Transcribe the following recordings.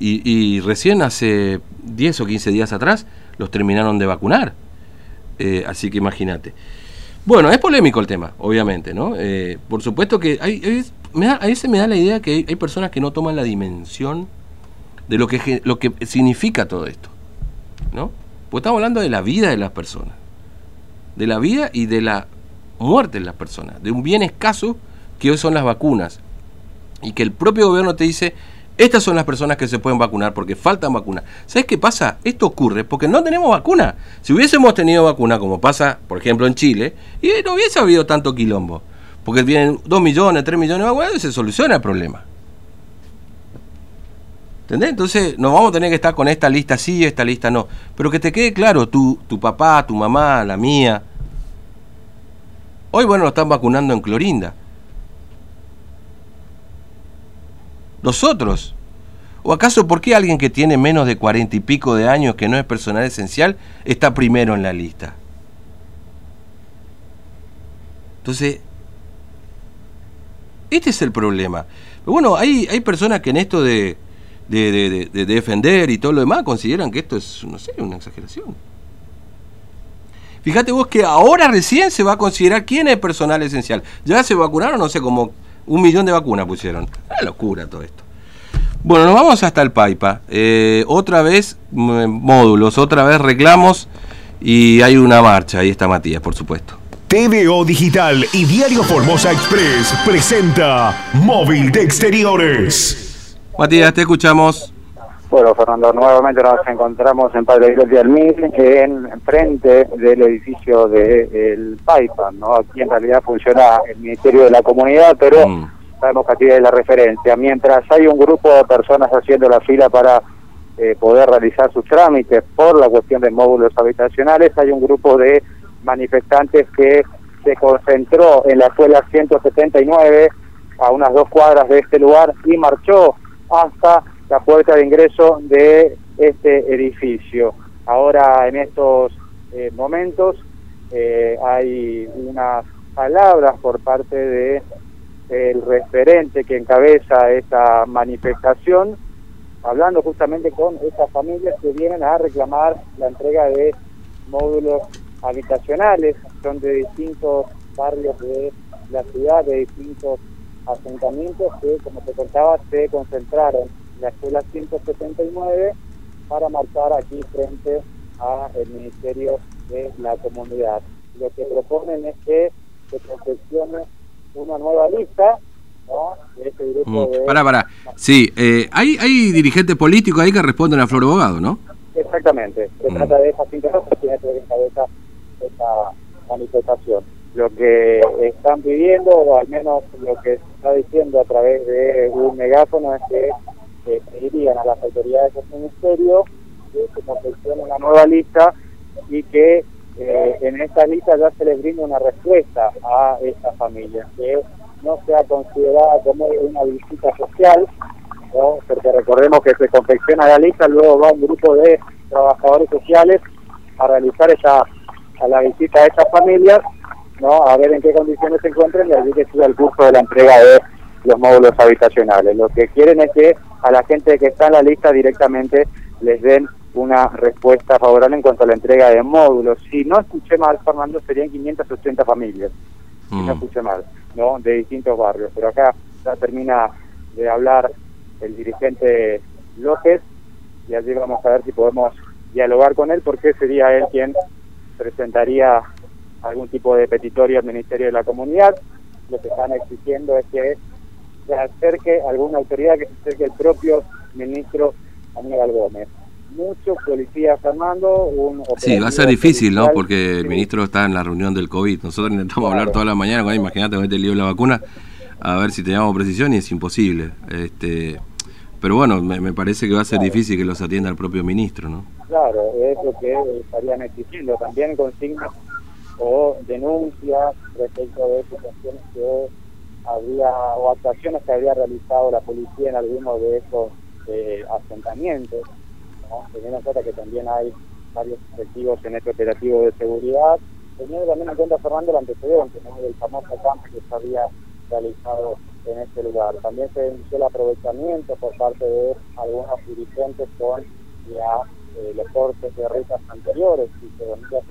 y, recién hace 10 o 15 días atrás los terminaron de vacunar. Eh, así que imagínate. Bueno, es polémico el tema, obviamente, ¿no? Eh, por supuesto que hay, a veces me da la idea que hay, personas que no toman la dimensión de lo que, lo que significa todo esto, ¿no? Porque estamos hablando de la vida de las personas, de la vida y de la muerte de las personas, de un bien escaso que hoy son las vacunas, y que el propio gobierno te dice, estas son las personas que se pueden vacunar porque faltan vacunas. ¿Sabes qué pasa? Esto ocurre porque no tenemos vacuna. Si hubiésemos tenido vacuna, como pasa, por ejemplo, en Chile, y no hubiese habido tanto quilombo. Porque vienen 2 millones, 3 millones de vacunas y se soluciona el problema. ¿Entendés? Entonces nos vamos a tener que estar con esta lista sí esta lista no. Pero que te quede claro, tu, tu papá, tu mamá, la mía. Hoy, bueno, lo están vacunando en Clorinda. Nosotros. ¿O acaso por qué alguien que tiene menos de cuarenta y pico de años, que no es personal esencial, está primero en la lista? Entonces, este es el problema. Pero bueno, hay, hay personas que en esto de, de, de, defender y todo lo demás consideran que esto es, no sé, una exageración. Fíjate vos que ahora recién se va a considerar quién es personal esencial. Ya se vacunaron, no sé, como un millón de vacunas pusieron. Una locura todo esto. Bueno, nos vamos hasta el Paipa. Eh, otra vez módulos, otra vez reclamos y hay una marcha. Ahí está Matías, por supuesto. TVO Digital y Diario Formosa Express presenta Móvil de Exteriores. Matías, te escuchamos. Bueno, Fernando, nuevamente nos encontramos en Padre del Mil, en frente del edificio del de, PAIPA, ¿no? Aquí en realidad funciona el Ministerio de la Comunidad, pero mm. sabemos que aquí es la referencia. Mientras hay un grupo de personas haciendo la fila para eh, poder realizar sus trámites por la cuestión de módulos habitacionales, hay un grupo de manifestantes que se concentró en la escuela 179 a unas dos cuadras de este lugar y marchó hasta la puerta de ingreso de este edificio. Ahora en estos eh, momentos eh, hay unas palabras por parte de el referente que encabeza esta manifestación, hablando justamente con estas familias que vienen a reclamar la entrega de módulos habitacionales, son de distintos barrios de la ciudad, de distintos asentamientos que, como te contaba, se concentraron la escuela 179 para marchar aquí frente al Ministerio de la Comunidad. Lo que proponen es que se confeccione una nueva lista ¿no? de este grupo mm, de... Para, para. Sí, eh, hay, hay dirigentes políticos ahí que responden a Flor Abogado, ¿no? Exactamente. Se mm. trata de esa cinco que cabeza esta manifestación. Lo que están pidiendo, o al menos lo que se está diciendo a través de un megáfono, es que que pedirían a las autoridades del ministerio que se confeccione una nueva lista y que eh, en esta lista ya se les brinde una respuesta a esta familia, que no sea considerada como una visita social, porque recordemos que se confecciona la lista, luego va un grupo de trabajadores sociales a realizar esa a la visita a esas familias, no a ver en qué condiciones se encuentran y allí que siga el curso de la entrega de los módulos habitacionales. Lo que quieren es que a la gente que está en la lista directamente les den una respuesta favorable en cuanto a la entrega de módulos. Si no escuché mal, Fernando, serían 580 familias. Si no mm. escuché mal, ¿no? De distintos barrios. Pero acá ya termina de hablar el dirigente López y allí vamos a ver si podemos dialogar con él porque sería él quien presentaría algún tipo de petitorio al Ministerio de la Comunidad. Lo que están exigiendo es que se acerque alguna autoridad, que se acerque el propio ministro Aníbal Gómez. Muchos policías armando un Sí, va a ser difícil, ¿no? Porque el ministro está en la reunión del COVID. Nosotros intentamos hablar toda la mañana, con imagínate con este lío de la vacuna, a ver si teníamos precisión y es imposible. Este, pero bueno, me, parece que va a ser difícil que los atienda el propio ministro, ¿no? Claro, es lo que estarían exigiendo. También consignas o denuncias respecto de situaciones que había o actuaciones que había realizado la policía en algunos de esos eh, asentamientos, teniendo en cuenta que también hay varios efectivos en este operativo de seguridad, teniendo también en cuenta Fernando el antecedente del famoso campo que se había realizado en este lugar. También se denunció el aprovechamiento por parte de algunos dirigentes con ya eh, los cortes de rutas anteriores y que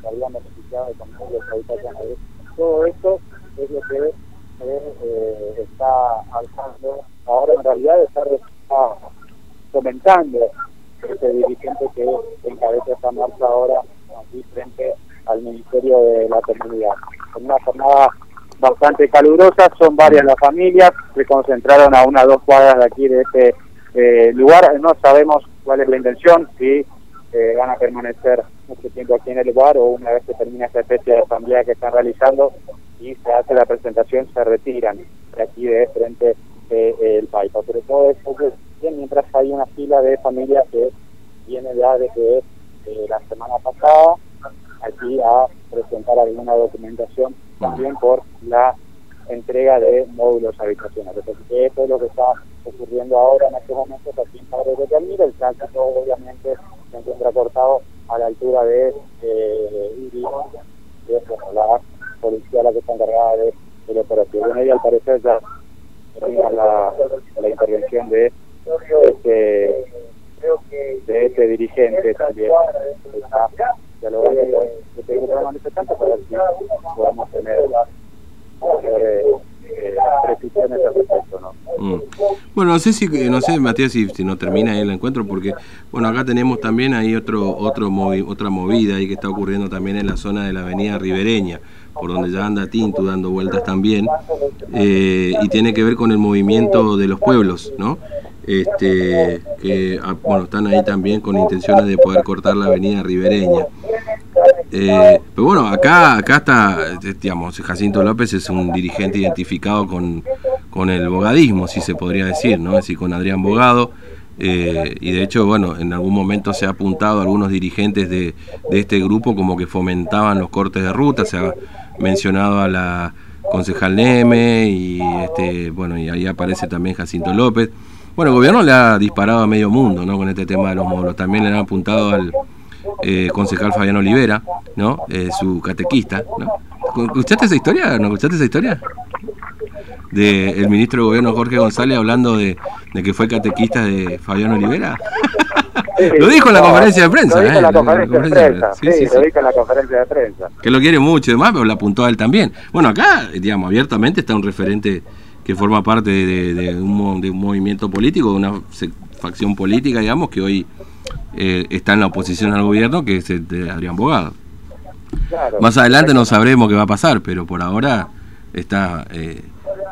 se habían beneficiado de los habitacionales. Todo esto es lo que eh, está alzando, ahora en realidad está, comentando ese dirigente que encabeza esta marcha ahora aquí frente al Ministerio de la Comunidad. En una jornada bastante calurosa, son varias las familias, se concentraron a unas dos cuadras de aquí de este eh, lugar, no sabemos cuál es la intención, si eh, van a permanecer mucho tiempo aquí en el lugar o una vez que termine esta especie de asamblea que están realizando y se hace la presentación, se retiran de aquí de frente eh, país. Pero todo esto mientras hay una fila de familias que viene ya desde eh, la semana pasada aquí a presentar alguna documentación también por la entrega de módulos habitacionales. Entonces, esto es lo que está ocurriendo ahora en estos momentos aquí en Padre de Calmira. El tránsito obviamente se encuentra cortado a la altura de eh, que es la policía la que está encargada de, de la operación. Bueno, y al parecer ya termina la, la intervención de este, de este dirigente también. Ya lo voy a pedir a manifestante para ver si podamos tener eh, precisiones al respecto, ¿no? Mm. Bueno, no sé si, no sé, Matías, si, si no termina ahí el encuentro, porque, bueno, acá tenemos también ahí otro, otro otra movida ahí que está ocurriendo también en la zona de la avenida Ribereña, por donde ya anda Tintu dando vueltas también, eh, y tiene que ver con el movimiento de los pueblos, ¿no? Este, que, ah, bueno, están ahí también con intenciones de poder cortar la avenida Ribereña. Eh, pero bueno, acá, acá está, digamos, Jacinto López es un dirigente identificado con, con el bogadismo, si se podría decir, ¿no? Es con Adrián Bogado. Eh, y de hecho, bueno, en algún momento se ha apuntado algunos dirigentes de, de este grupo como que fomentaban los cortes de ruta, se ha mencionado a la concejal Neme y este, bueno, y ahí aparece también Jacinto López. Bueno, el gobierno le ha disparado a medio mundo, ¿no? Con este tema de los módulos. También le han apuntado al, eh, concejal Fabián Olivera, ¿no? Eh, su catequista, ¿no? ¿Escuchaste esa historia? ¿No escuchaste esa historia? De el ministro de Gobierno Jorge González hablando de, que fue catequista de Fabián Olivera. lo dijo en la conferencia de prensa. Lo dijo en la conferencia de prensa. Sí, sí, lo dijo en la conferencia de prensa. Que lo quiere mucho y demás, pero lo apuntó a él también. Bueno, acá, digamos, abiertamente está un referente que forma parte de, un, de un movimiento político, de una facción política, digamos, que hoy eh, está en la oposición al gobierno, que es el de Adrián Bogado. Más adelante no sabremos qué va a pasar, pero por ahora está eh,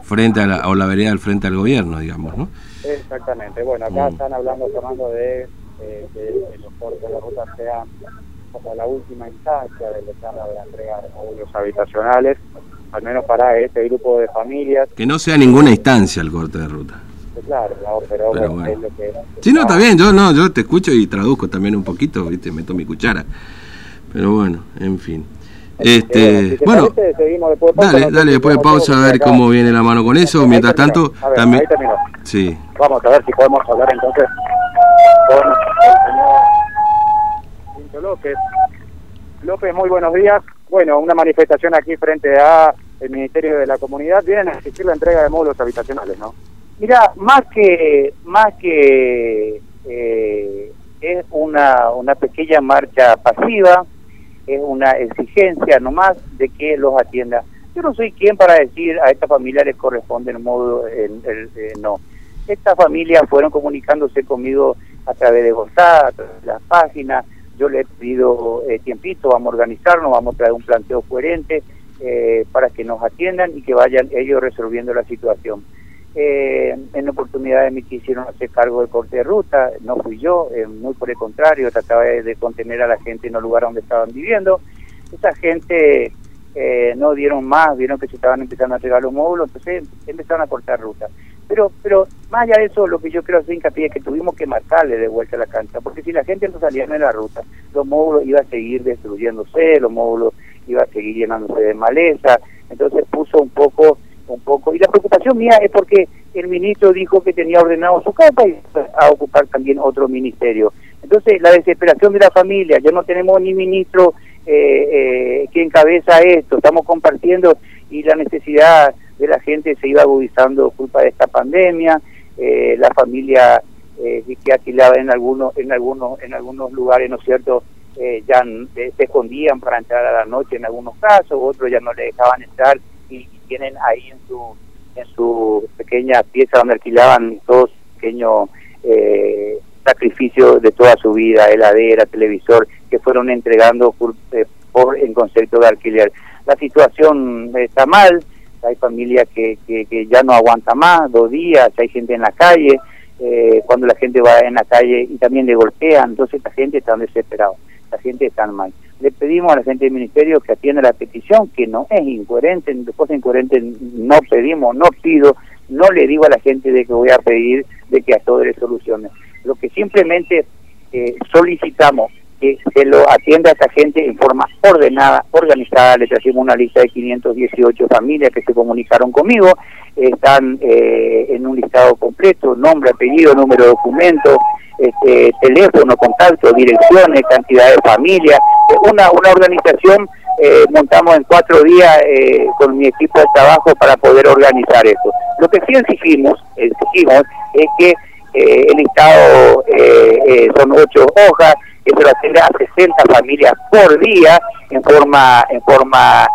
frente a la, o la vereda al frente al gobierno, digamos, ¿no? Exactamente. Bueno, acá mm. están hablando, Fernando, de eh, que los cortes de la ruta sean como la última instancia del de la entrega de módulos habitacionales, al menos para este grupo de familias. Que no sea ninguna instancia el corte de ruta claro, pero, bueno. es lo que... Sí, no, está bien, yo, no, yo te escucho y traduzco también un poquito, ¿viste? meto mi cuchara. Pero bueno, en fin. Este, bueno, dale, dale, después de pausa a ver cómo viene la mano con eso. Mientras tanto, también... Sí. Vamos a ver si podemos hablar entonces con el señor López. López, muy buenos días. Bueno, una manifestación aquí frente a el Ministerio de la Comunidad. Vienen a exigir la entrega de módulos habitacionales, ¿no? Mira, más que más que eh, es una, una pequeña marcha pasiva, es una exigencia nomás de que los atienda. Yo no soy quien para decir a estas familias les corresponde el modo, el, no. Estas familias fueron comunicándose conmigo a través de WhatsApp, a través de las páginas. Yo les he pedido eh, tiempito, vamos a organizarnos, vamos a traer un planteo coherente eh, para que nos atiendan y que vayan ellos resolviendo la situación. Eh, en oportunidades me quisieron hacer cargo del corte de ruta, no fui yo, eh, muy por el contrario, trataba de, contener a la gente en los lugares donde estaban viviendo. Esa gente eh, no dieron más, vieron que se estaban empezando a entregar los módulos, entonces empezaron a cortar ruta. Pero, pero más allá de eso, lo que yo quiero hacer hincapié es que tuvimos que marcarle de vuelta a la cancha, porque si la gente no salía en la ruta, los módulos iban a seguir destruyéndose, los módulos iban a seguir llenándose de maleza, entonces puso un poco poco. Y la preocupación mía es porque el ministro dijo que tenía ordenado su casa y a ocupar también otro ministerio. Entonces, la desesperación de la familia, ya no tenemos ni ministro eh, eh, que encabeza esto, estamos compartiendo y la necesidad de la gente se iba agudizando culpa de esta pandemia, eh, la familia eh, que alquilaba en algunos, en algunos, en algunos lugares, ¿no es cierto?, eh, ya se escondían para entrar a la noche en algunos casos, otros ya no le dejaban entrar tienen ahí en su en su pequeña pieza donde alquilaban todos pequeños eh, sacrificios de toda su vida, heladera, televisor, que fueron entregando por, eh, en concepto de alquiler. La situación está mal, hay familias que, que, que, ya no aguanta más, dos días, hay gente en la calle, eh, cuando la gente va en la calle y también le golpean, entonces la gente está desesperada la gente está mal. Le pedimos a la gente del ministerio que atienda la petición, que no es incoherente, después incoherente no pedimos, no pido, no le digo a la gente de que voy a pedir de que a todo le solucione. Lo que simplemente eh, solicitamos que se lo atienda a esta gente en forma ordenada, organizada. Le trajimos una lista de 518 familias que se comunicaron conmigo. Están eh, en un listado completo, nombre, apellido, número de documento, este, teléfono, contacto, direcciones, cantidad de familias. Una, una organización eh, montamos en cuatro días eh, con mi equipo de trabajo para poder organizar esto. Lo que sí exigimos, exigimos es que eh, el listado son ocho hojas, se lo atienda a 60 familias por día en forma, en forma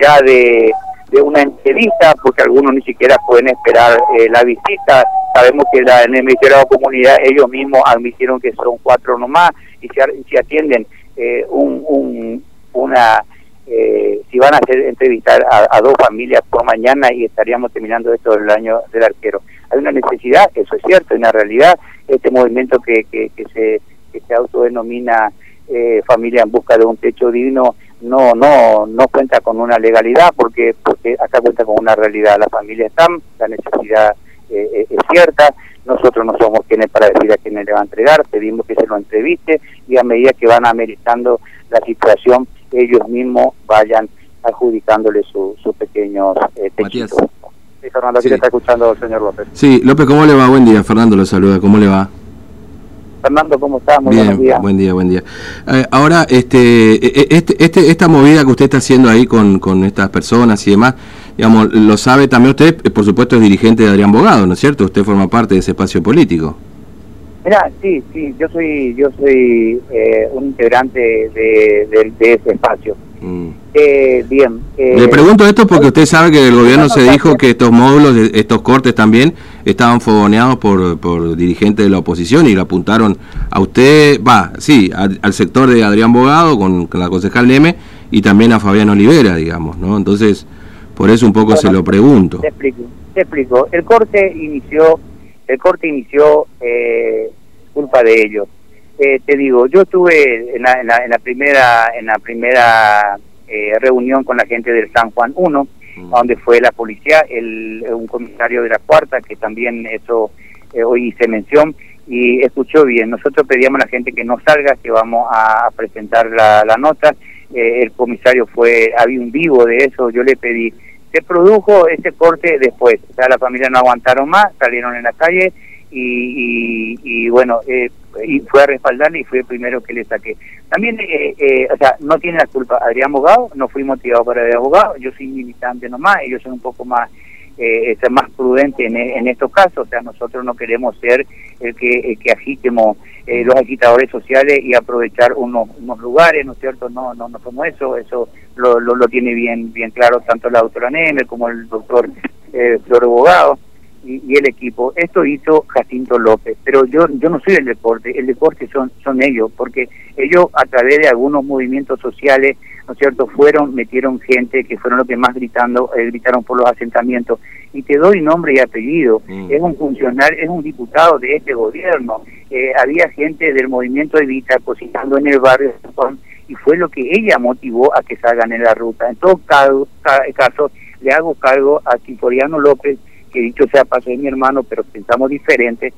ya de de una entrevista, porque algunos ni siquiera pueden esperar eh, la visita. Sabemos que la, en el Ministerio de Comunidad ellos mismos admitieron que son cuatro nomás y si, atienden eh, un, una, eh, si van a hacer entrevistar a, dos familias por mañana y estaríamos terminando esto del año del arquero. Hay una necesidad, eso es cierto, en la realidad, este movimiento que, que, que se, que se autodenomina familia en busca de un techo digno, no no no cuenta con una legalidad porque porque acá cuenta con una realidad la familia está la necesidad eh, eh, es cierta nosotros no somos quienes para decir a quiénes le va a entregar pedimos que se lo entreviste y a medida que van ameritando la situación ellos mismos vayan adjudicándole sus su pequeños eh, techitos. Sí, Fernando, aquí está escuchando el señor López. Sí, López, ¿cómo le va? Buen día. Fernando lo saluda. ¿Cómo le va? Fernando, ¿cómo estás? Muy Bien, días. Buen día, buen día. Eh, ahora, este, e, e, este, este, esta movida que usted está haciendo ahí con, con estas personas y demás, digamos, lo sabe también usted, eh, por supuesto es dirigente de Adrián Bogado, ¿no es cierto? Usted forma parte de ese espacio político. Mira, sí, sí, yo soy, yo soy eh, un integrante de, de ese espacio. Mm. Eh, bien. Eh, Le pregunto esto porque usted sabe que el gobierno se dijo que estos módulos, estos cortes también estaban fogoneados por, por dirigentes de la oposición y lo apuntaron a usted, va, sí, al sector de Adrián Bogado con, la concejal Neme y también a Fabián Olivera, digamos, ¿no? Entonces, por eso un poco se lo pregunto. Te explico, te explico. El corte inició, el corte inició eh, culpa de ellos eh, te digo, yo estuve en la, en la, primera en la primera eh, reunión con la gente del San Juan 1, mm. donde fue la policía, el, un comisario de la cuarta, que también eso eh, hoy hice mención, y escuchó bien. Nosotros pedíamos a la gente que no salga, que vamos a presentar la, la nota. el comisario fue, había un vivo de eso, yo le pedí. Se produjo ese corte después, o sea, la familia no aguantaron más, salieron en la calle y, y, bueno, eh, y fue a respaldarle y fue el primero que le saqué. También, eh, eh, o sea, no tiene la culpa Adrián Abogado, no fui motivado para el abogado, yo soy militante nomás, ellos son un poco más eh, más prudente en, en, estos casos, o sea, nosotros no queremos ser el que, que agitemos eh, los agitadores sociales y aprovechar unos, unos lugares, ¿no es cierto? No, no, no somos eso, eso lo, lo, tiene bien, bien claro tanto la doctora Neme como el doctor eh, Flor Abogado y, el equipo. Esto hizo Jacinto López, pero yo yo no soy el deporte, el deporte son son ellos, porque ellos a través de algunos movimientos sociales, ¿no es cierto?, fueron, metieron gente que fueron los que más gritando, eh, gritaron por los asentamientos. Y te doy nombre y apellido, mm. es un funcionario, es un diputado de este gobierno. Eh, había gente del movimiento Evita cocinando en el barrio y fue lo que ella motivó a que salgan en la ruta. En todo caso, caso le hago cargo a Ciporiano López, que dicho sea paso de mi hermano, pero pensamos diferente,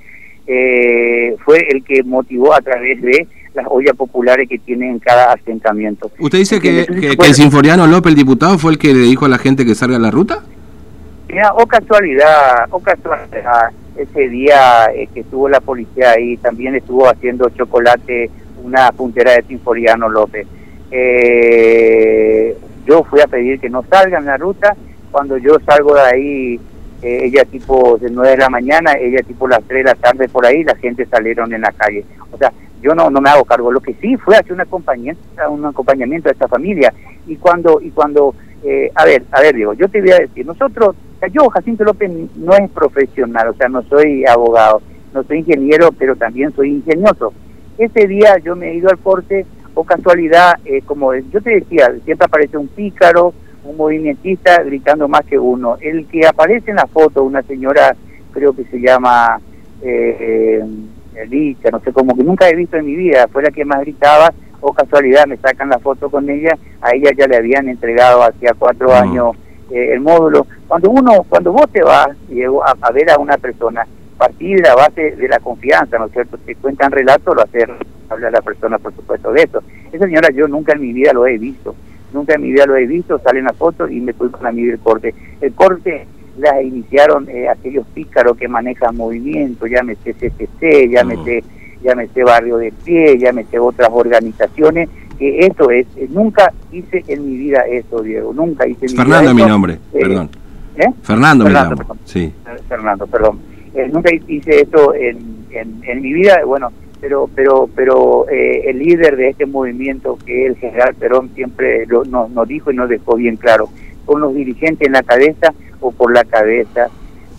eh, fue el que motivó a través de las ollas populares que tienen en cada asentamiento. ¿Usted dice que, el Sinforiano López, el diputado, fue el que le dijo a la gente que salga a la ruta? Mira, o casualidad, o casualidad, ese día eh, que estuvo la policía ahí, también estuvo haciendo chocolate una puntera de Sinforiano López. Eh, yo fui a pedir que no salgan la ruta cuando yo salgo de ahí, ella tipo de 9 de la mañana, ella tipo las 3 de la tarde por ahí, la gente salieron en la calle. O sea, yo no, no me hago cargo. Lo que sí fue hacer un acompañamiento, un acompañamiento a esta familia. Y cuando, y cuando eh, a ver, a ver, digo, yo te voy a decir, nosotros, yo, Jacinto López, no es profesional, o sea, no soy abogado, no soy ingeniero, pero también soy ingenioso. Ese día yo me he ido al corte, o casualidad, eh, como yo te decía, siempre aparece un pícaro, un movimentista gritando más que uno. El que aparece en la foto, una señora, creo que se llama eh, eh no sé cómo, que nunca he visto en mi vida, fue la que más gritaba, o casualidad me sacan la foto con ella, a ella ya le habían entregado hacía cuatro mm. años eh, el módulo. Cuando uno, cuando vos te vas a, a, ver a una persona, partir de la base de la confianza, ¿no es cierto? Te cuentan relatos, lo hace habla la persona, por supuesto, de eso. Esa señora yo nunca en mi vida lo he visto, nunca en mi vida lo he visto, sale en la foto y me fui a mí el corte. El corte la iniciaron eh, aquellos pícaros que manejan movimiento, llámese CCC, llámese... Mm llámese Barrio de Pie, llámese otras organizaciones, que eso es, eh, nunca hice en mi vida eso, Diego, nunca hice en mi Fernando es mi nombre, eh, perdón. ¿eh? Fernando, Fernando me llamo, sí. Fernando, perdón. nunca hice eso en, en, mi vida, bueno, pero pero pero el líder de este movimiento que el general Perón siempre lo, nos, dijo y nos dejó bien claro, con los dirigentes en la cabeza o por la cabeza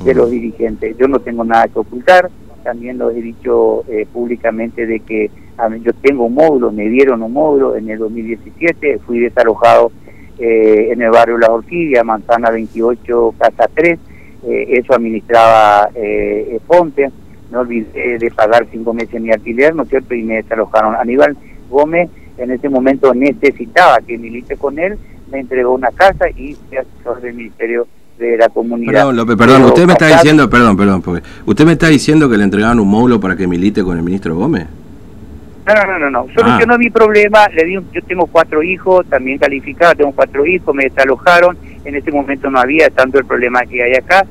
de los dirigentes. Yo no tengo nada que ocultar, también lo he dicho eh, públicamente de que yo tengo un módulo, me dieron un módulo en el 2017, fui desalojado eh, en el barrio La Orquídea, Manzana 28, Casa 3, eh, eso administraba eh, No olvidé de pagar cinco meses mi alquiler, ¿no es cierto? Y me desalojaron. Aníbal Gómez en ese momento necesitaba que milite con él, me entregó una casa y fui asesor del Ministerio de la comunidad. Perdón, López, perdón, usted me está diciendo, perdón, perdón, porque usted me está diciendo que le entregaron un módulo para que milite con el ministro Gómez. No, no, no, no, solucionó ah. mi problema, le di yo tengo cuatro hijos, también calificados, tengo cuatro hijos, me desalojaron, en ese momento no había tanto el problema que hay acá,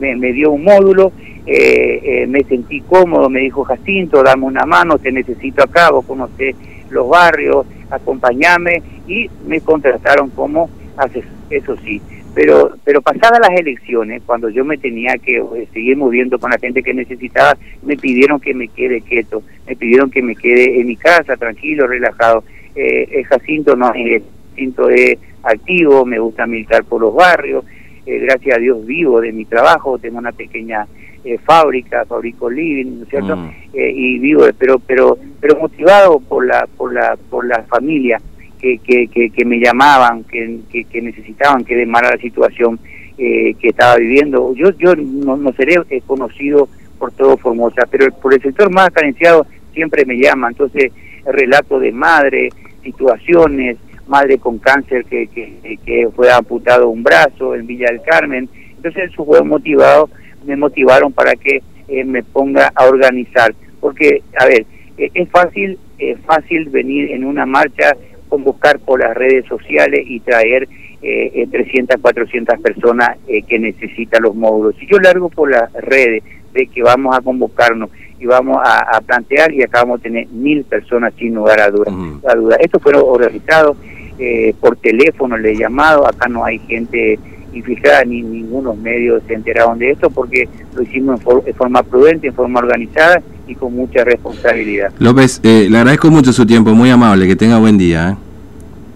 me, dio un módulo, eh, eh, me sentí cómodo, me dijo Jacinto, dame una mano, te necesito acá, vos conocés los barrios, acompañame, y me contrataron como asesor, eso sí, pero pero pasadas las elecciones cuando yo me tenía que eh, seguir moviendo con la gente que necesitaba me pidieron que me quede quieto me pidieron que me quede en mi casa tranquilo relajado. Eh, el Jacinto no es Jacinto es activo me gusta militar por los barrios eh, gracias a Dios vivo de mi trabajo tengo una pequeña eh, fábrica fabrico living ¿no es cierto? Mm. y vivo pero pero pero motivado por la por la por la familia que, que, que, me llamaban, que, que, necesitaban que demara la situación eh, que estaba viviendo. Yo yo no, no seré eh, conocido por todo Formosa, pero por el sector más carenciado siempre me llama. Entonces, el relato de madre, situaciones, madre con cáncer que, que, que fue amputado un brazo en Villa del Carmen. Entonces, eso fue motivado, me motivaron para que eh, me ponga a organizar. Porque, a ver, es fácil, es fácil venir en una marcha convocar por las redes sociales y traer eh, 300, 400 personas eh, que necesitan los módulos. Si yo largo por las redes de que vamos a convocarnos y vamos a, plantear y acá vamos a tener mil personas sin lugar a duda. a duda. Esto fue organizado eh, por teléfono, le he llamado, acá no hay gente infiltrada ni ningunos medios se enteraron de esto porque lo hicimos en, forma prudente, en forma organizada y con mucha responsabilidad. López, eh, le agradezco mucho su tiempo, muy amable, que tenga buen día. ¿eh?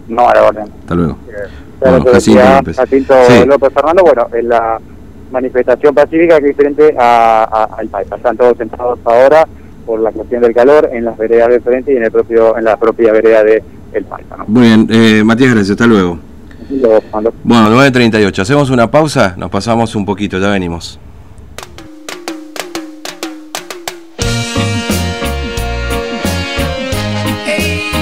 No, a la orden. Hasta luego. bueno, Jacinto López. Jacinto López Fernando, bueno, en la manifestación pacífica que es diferente al país. Están todos sentados ahora por la cuestión del calor en las veredas de frente y en el propio en la propia vereda de El País. Muy bien, eh, Matías, gracias. Hasta luego. Bueno, 9.38. Hacemos una pausa, nos pasamos un poquito, ya venimos.